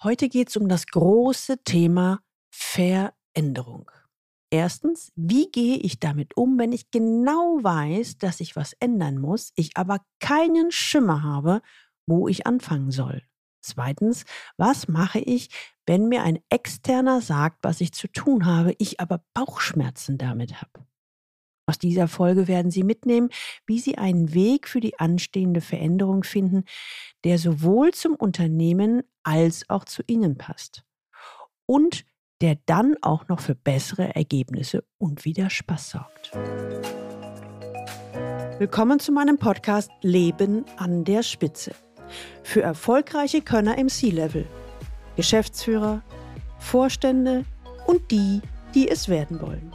Heute geht es um das große Thema Veränderung. Erstens, wie gehe ich damit um, wenn ich genau weiß, dass ich was ändern muss, ich aber keinen Schimmer habe, wo ich anfangen soll? Zweitens, was mache ich, wenn mir ein Externer sagt, was ich zu tun habe, ich aber Bauchschmerzen damit habe? Aus dieser Folge werden Sie mitnehmen, wie Sie einen Weg für die anstehende Veränderung finden, der sowohl zum Unternehmen als auch zu Ihnen passt. Und der dann auch noch für bessere Ergebnisse und wieder Spaß sorgt. Willkommen zu meinem Podcast Leben an der Spitze. Für erfolgreiche Könner im C-Level, Geschäftsführer, Vorstände und die, die es werden wollen.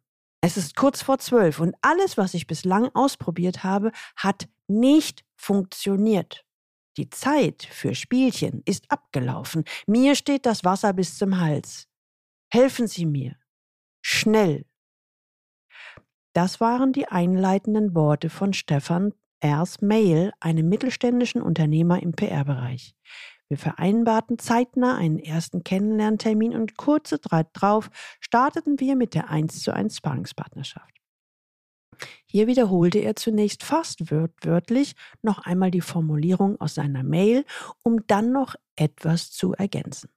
Es ist kurz vor zwölf und alles, was ich bislang ausprobiert habe, hat nicht funktioniert. Die Zeit für Spielchen ist abgelaufen. Mir steht das Wasser bis zum Hals. Helfen Sie mir. Schnell. Das waren die einleitenden Worte von Stefan Ers Mail, einem mittelständischen Unternehmer im PR-Bereich. Wir vereinbarten zeitnah einen ersten Kennenlerntermin und kurze Zeit drauf starteten wir mit der 1 zu 1 Sparringspartnerschaft. Hier wiederholte er zunächst fast wörtlich noch einmal die Formulierung aus seiner Mail, um dann noch etwas zu ergänzen.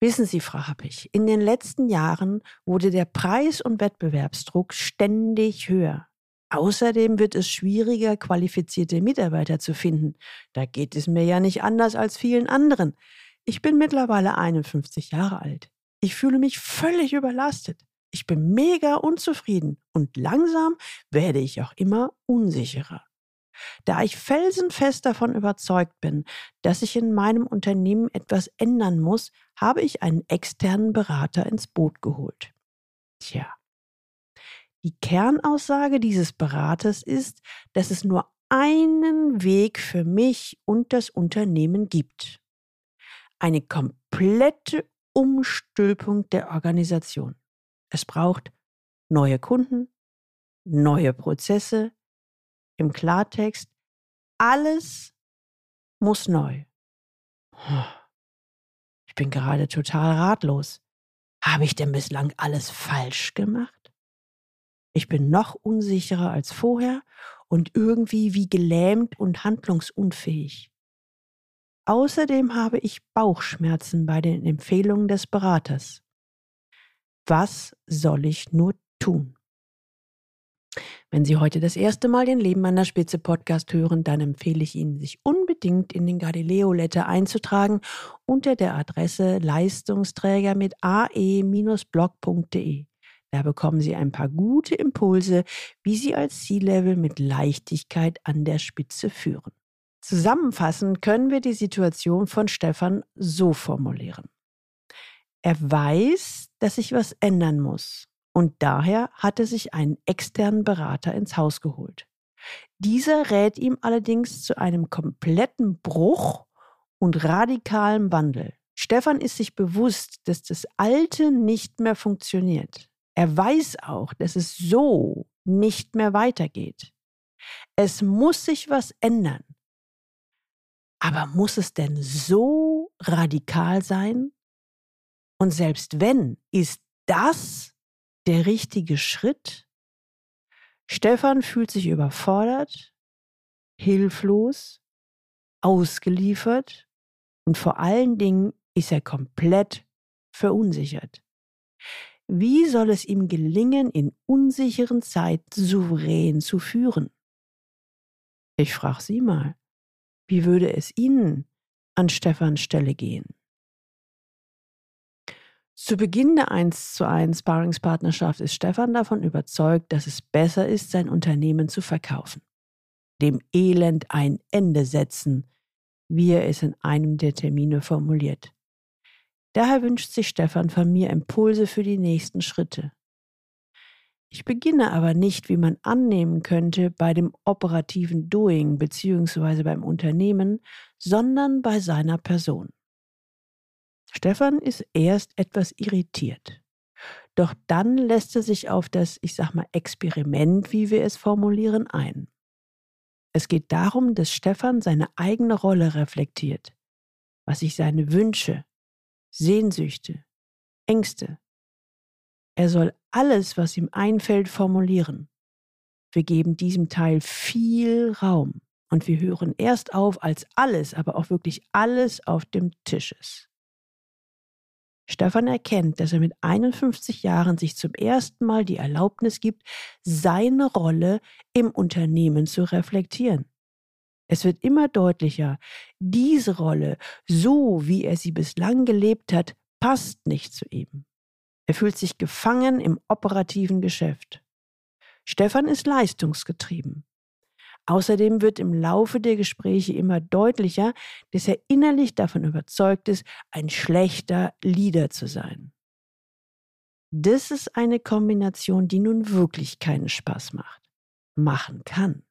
Wissen Sie, Frau Happig, in den letzten Jahren wurde der Preis- und Wettbewerbsdruck ständig höher. Außerdem wird es schwieriger, qualifizierte Mitarbeiter zu finden. Da geht es mir ja nicht anders als vielen anderen. Ich bin mittlerweile 51 Jahre alt. Ich fühle mich völlig überlastet. Ich bin mega unzufrieden und langsam werde ich auch immer unsicherer. Da ich felsenfest davon überzeugt bin, dass ich in meinem Unternehmen etwas ändern muss, habe ich einen externen Berater ins Boot geholt. Tja. Die Kernaussage dieses Beraters ist, dass es nur einen Weg für mich und das Unternehmen gibt. Eine komplette Umstülpung der Organisation. Es braucht neue Kunden, neue Prozesse, im Klartext, alles muss neu. Ich bin gerade total ratlos. Habe ich denn bislang alles falsch gemacht? Ich bin noch unsicherer als vorher und irgendwie wie gelähmt und handlungsunfähig. Außerdem habe ich Bauchschmerzen bei den Empfehlungen des Beraters. Was soll ich nur tun? Wenn Sie heute das erste Mal den Leben an der Spitze Podcast hören, dann empfehle ich Ihnen, sich unbedingt in den Galileo Letter einzutragen unter der Adresse Leistungsträger mit ae-blog.de. Da bekommen Sie ein paar gute Impulse, wie Sie als C-Level mit Leichtigkeit an der Spitze führen. Zusammenfassend können wir die Situation von Stefan so formulieren. Er weiß, dass sich was ändern muss. Und daher hat er sich einen externen Berater ins Haus geholt. Dieser rät ihm allerdings zu einem kompletten Bruch und radikalen Wandel. Stefan ist sich bewusst, dass das Alte nicht mehr funktioniert. Er weiß auch, dass es so nicht mehr weitergeht. Es muss sich was ändern. Aber muss es denn so radikal sein? Und selbst wenn, ist das der richtige Schritt? Stefan fühlt sich überfordert, hilflos, ausgeliefert und vor allen Dingen ist er komplett verunsichert. Wie soll es ihm gelingen, in unsicheren Zeiten souverän zu führen? Ich frage Sie mal, wie würde es Ihnen an Stefans Stelle gehen? Zu Beginn der 1 zu 1 Sparringspartnerschaft ist Stefan davon überzeugt, dass es besser ist, sein Unternehmen zu verkaufen. Dem Elend ein Ende setzen, wie er es in einem der Termine formuliert. Daher wünscht sich Stefan von mir Impulse für die nächsten Schritte. Ich beginne aber nicht, wie man annehmen könnte, bei dem operativen Doing bzw. beim Unternehmen, sondern bei seiner Person. Stefan ist erst etwas irritiert. Doch dann lässt er sich auf das, ich sag mal, Experiment, wie wir es formulieren, ein. Es geht darum, dass Stefan seine eigene Rolle reflektiert, was sich seine Wünsche, Sehnsüchte, Ängste. Er soll alles, was ihm einfällt, formulieren. Wir geben diesem Teil viel Raum und wir hören erst auf, als alles, aber auch wirklich alles auf dem Tisch ist. Stefan erkennt, dass er mit 51 Jahren sich zum ersten Mal die Erlaubnis gibt, seine Rolle im Unternehmen zu reflektieren. Es wird immer deutlicher, diese Rolle, so wie er sie bislang gelebt hat, passt nicht zu ihm. Er fühlt sich gefangen im operativen Geschäft. Stefan ist leistungsgetrieben. Außerdem wird im Laufe der Gespräche immer deutlicher, dass er innerlich davon überzeugt ist, ein schlechter Leader zu sein. Das ist eine Kombination, die nun wirklich keinen Spaß macht. Machen kann.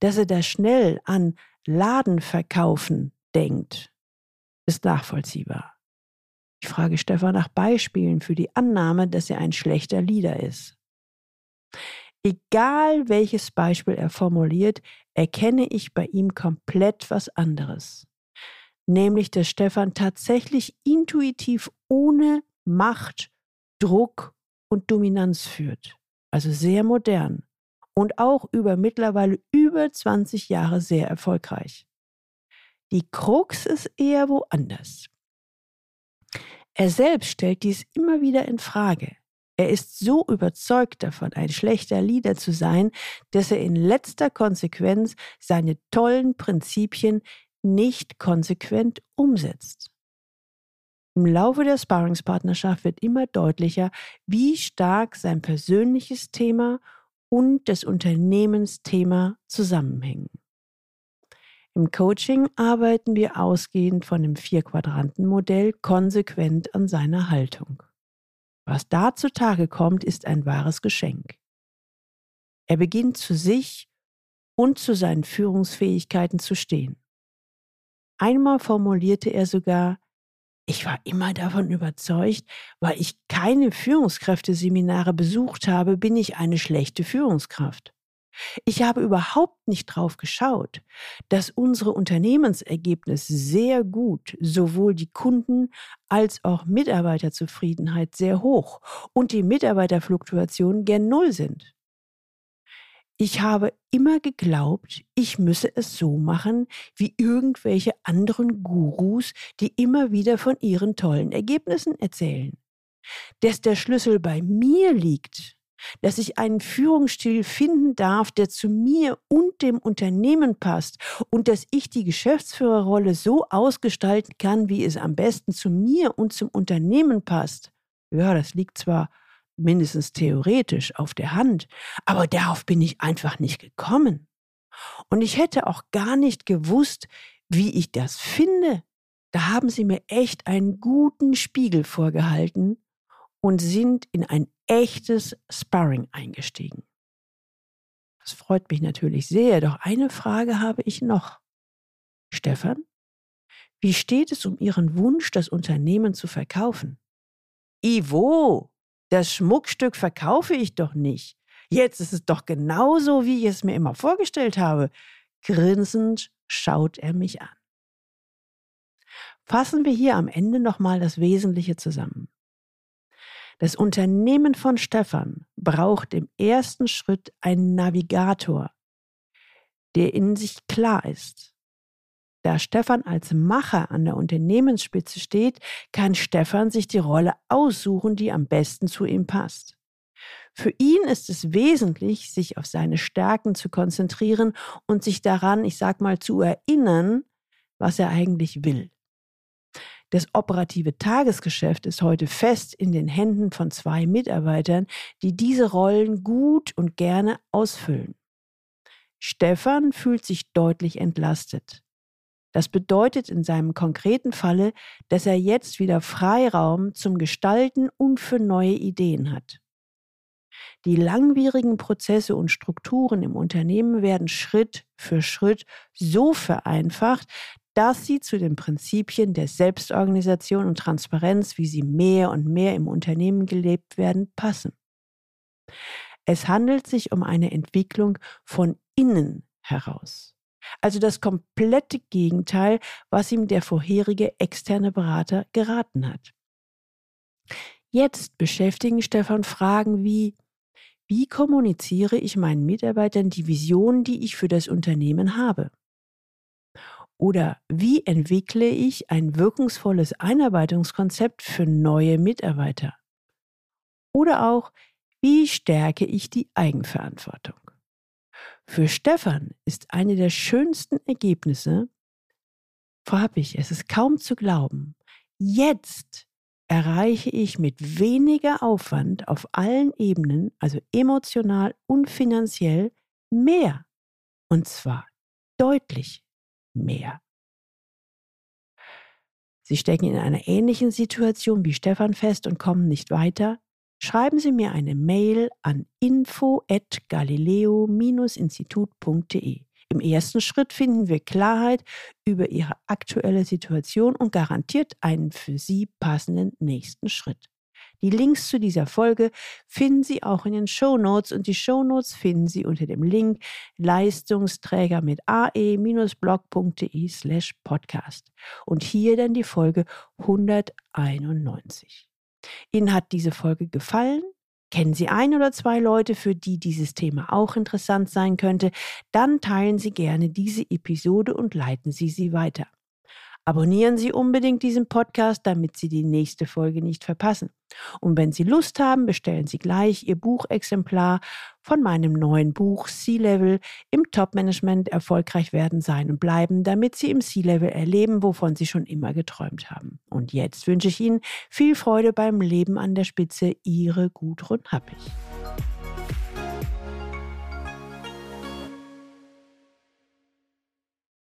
Dass er da schnell an Ladenverkaufen denkt, ist nachvollziehbar. Ich frage Stefan nach Beispielen für die Annahme, dass er ein schlechter Leader ist. Egal welches Beispiel er formuliert, erkenne ich bei ihm komplett was anderes. Nämlich, dass Stefan tatsächlich intuitiv ohne Macht, Druck und Dominanz führt. Also sehr modern und auch über mittlerweile über 20 Jahre sehr erfolgreich. Die Krux ist eher woanders. Er selbst stellt dies immer wieder in Frage. Er ist so überzeugt davon, ein schlechter Leader zu sein, dass er in letzter Konsequenz seine tollen Prinzipien nicht konsequent umsetzt. Im Laufe der Sparringspartnerschaft wird immer deutlicher, wie stark sein persönliches Thema und das Unternehmensthema zusammenhängen. Im Coaching arbeiten wir ausgehend von dem Vier-Quadranten-Modell konsequent an seiner Haltung. Was da zutage kommt, ist ein wahres Geschenk. Er beginnt zu sich und zu seinen Führungsfähigkeiten zu stehen. Einmal formulierte er sogar, ich war immer davon überzeugt, weil ich keine Führungskräfteseminare besucht habe, bin ich eine schlechte Führungskraft. Ich habe überhaupt nicht drauf geschaut, dass unsere Unternehmensergebnisse sehr gut, sowohl die Kunden als auch Mitarbeiterzufriedenheit sehr hoch und die Mitarbeiterfluktuationen gern null sind. Ich habe immer geglaubt, ich müsse es so machen wie irgendwelche anderen Gurus, die immer wieder von ihren tollen Ergebnissen erzählen. Dass der Schlüssel bei mir liegt, dass ich einen Führungsstil finden darf, der zu mir und dem Unternehmen passt und dass ich die Geschäftsführerrolle so ausgestalten kann, wie es am besten zu mir und zum Unternehmen passt. Ja, das liegt zwar mindestens theoretisch auf der Hand, aber darauf bin ich einfach nicht gekommen. Und ich hätte auch gar nicht gewusst, wie ich das finde. Da haben sie mir echt einen guten Spiegel vorgehalten und sind in ein echtes Sparring eingestiegen. Das freut mich natürlich sehr, doch eine Frage habe ich noch. Stefan, wie steht es um Ihren Wunsch, das Unternehmen zu verkaufen? Ivo, das Schmuckstück verkaufe ich doch nicht. Jetzt ist es doch genauso, wie ich es mir immer vorgestellt habe. Grinsend schaut er mich an. Fassen wir hier am Ende nochmal das Wesentliche zusammen. Das Unternehmen von Stefan braucht im ersten Schritt einen Navigator, der in sich klar ist. Da Stefan als Macher an der Unternehmensspitze steht, kann Stefan sich die Rolle aussuchen, die am besten zu ihm passt. Für ihn ist es wesentlich, sich auf seine Stärken zu konzentrieren und sich daran, ich sag mal, zu erinnern, was er eigentlich will. Das operative Tagesgeschäft ist heute fest in den Händen von zwei Mitarbeitern, die diese Rollen gut und gerne ausfüllen. Stefan fühlt sich deutlich entlastet. Das bedeutet in seinem konkreten Falle, dass er jetzt wieder Freiraum zum Gestalten und für neue Ideen hat. Die langwierigen Prozesse und Strukturen im Unternehmen werden Schritt für Schritt so vereinfacht, dass sie zu den Prinzipien der Selbstorganisation und Transparenz, wie sie mehr und mehr im Unternehmen gelebt werden, passen. Es handelt sich um eine Entwicklung von innen heraus. Also das komplette Gegenteil, was ihm der vorherige externe Berater geraten hat. Jetzt beschäftigen Stefan Fragen wie, wie kommuniziere ich meinen Mitarbeitern die Vision, die ich für das Unternehmen habe? Oder wie entwickle ich ein wirkungsvolles Einarbeitungskonzept für neue Mitarbeiter? Oder auch, wie stärke ich die Eigenverantwortung? Für Stefan ist eine der schönsten Ergebnisse, vorhab ich, es ist kaum zu glauben, jetzt erreiche ich mit weniger Aufwand auf allen Ebenen, also emotional und finanziell, mehr. Und zwar deutlich mehr. Sie stecken in einer ähnlichen Situation wie Stefan fest und kommen nicht weiter, schreiben Sie mir eine Mail an info@galileo-institut.de. Im ersten Schritt finden wir Klarheit über Ihre aktuelle Situation und garantiert einen für Sie passenden nächsten Schritt. Die Links zu dieser Folge finden Sie auch in den Show Notes und die Show Notes finden Sie unter dem Link Leistungsträger mit ae-blog.de slash podcast. Und hier dann die Folge 191. Ihnen hat diese Folge gefallen? Kennen Sie ein oder zwei Leute, für die dieses Thema auch interessant sein könnte? Dann teilen Sie gerne diese Episode und leiten Sie sie weiter. Abonnieren Sie unbedingt diesen Podcast, damit Sie die nächste Folge nicht verpassen. Und wenn Sie Lust haben, bestellen Sie gleich Ihr Buchexemplar von meinem neuen Buch C-Level im Top-Management erfolgreich werden, sein und bleiben, damit Sie im C-Level erleben, wovon Sie schon immer geträumt haben. Und jetzt wünsche ich Ihnen viel Freude beim Leben an der Spitze. Ihre Gudrun Happig.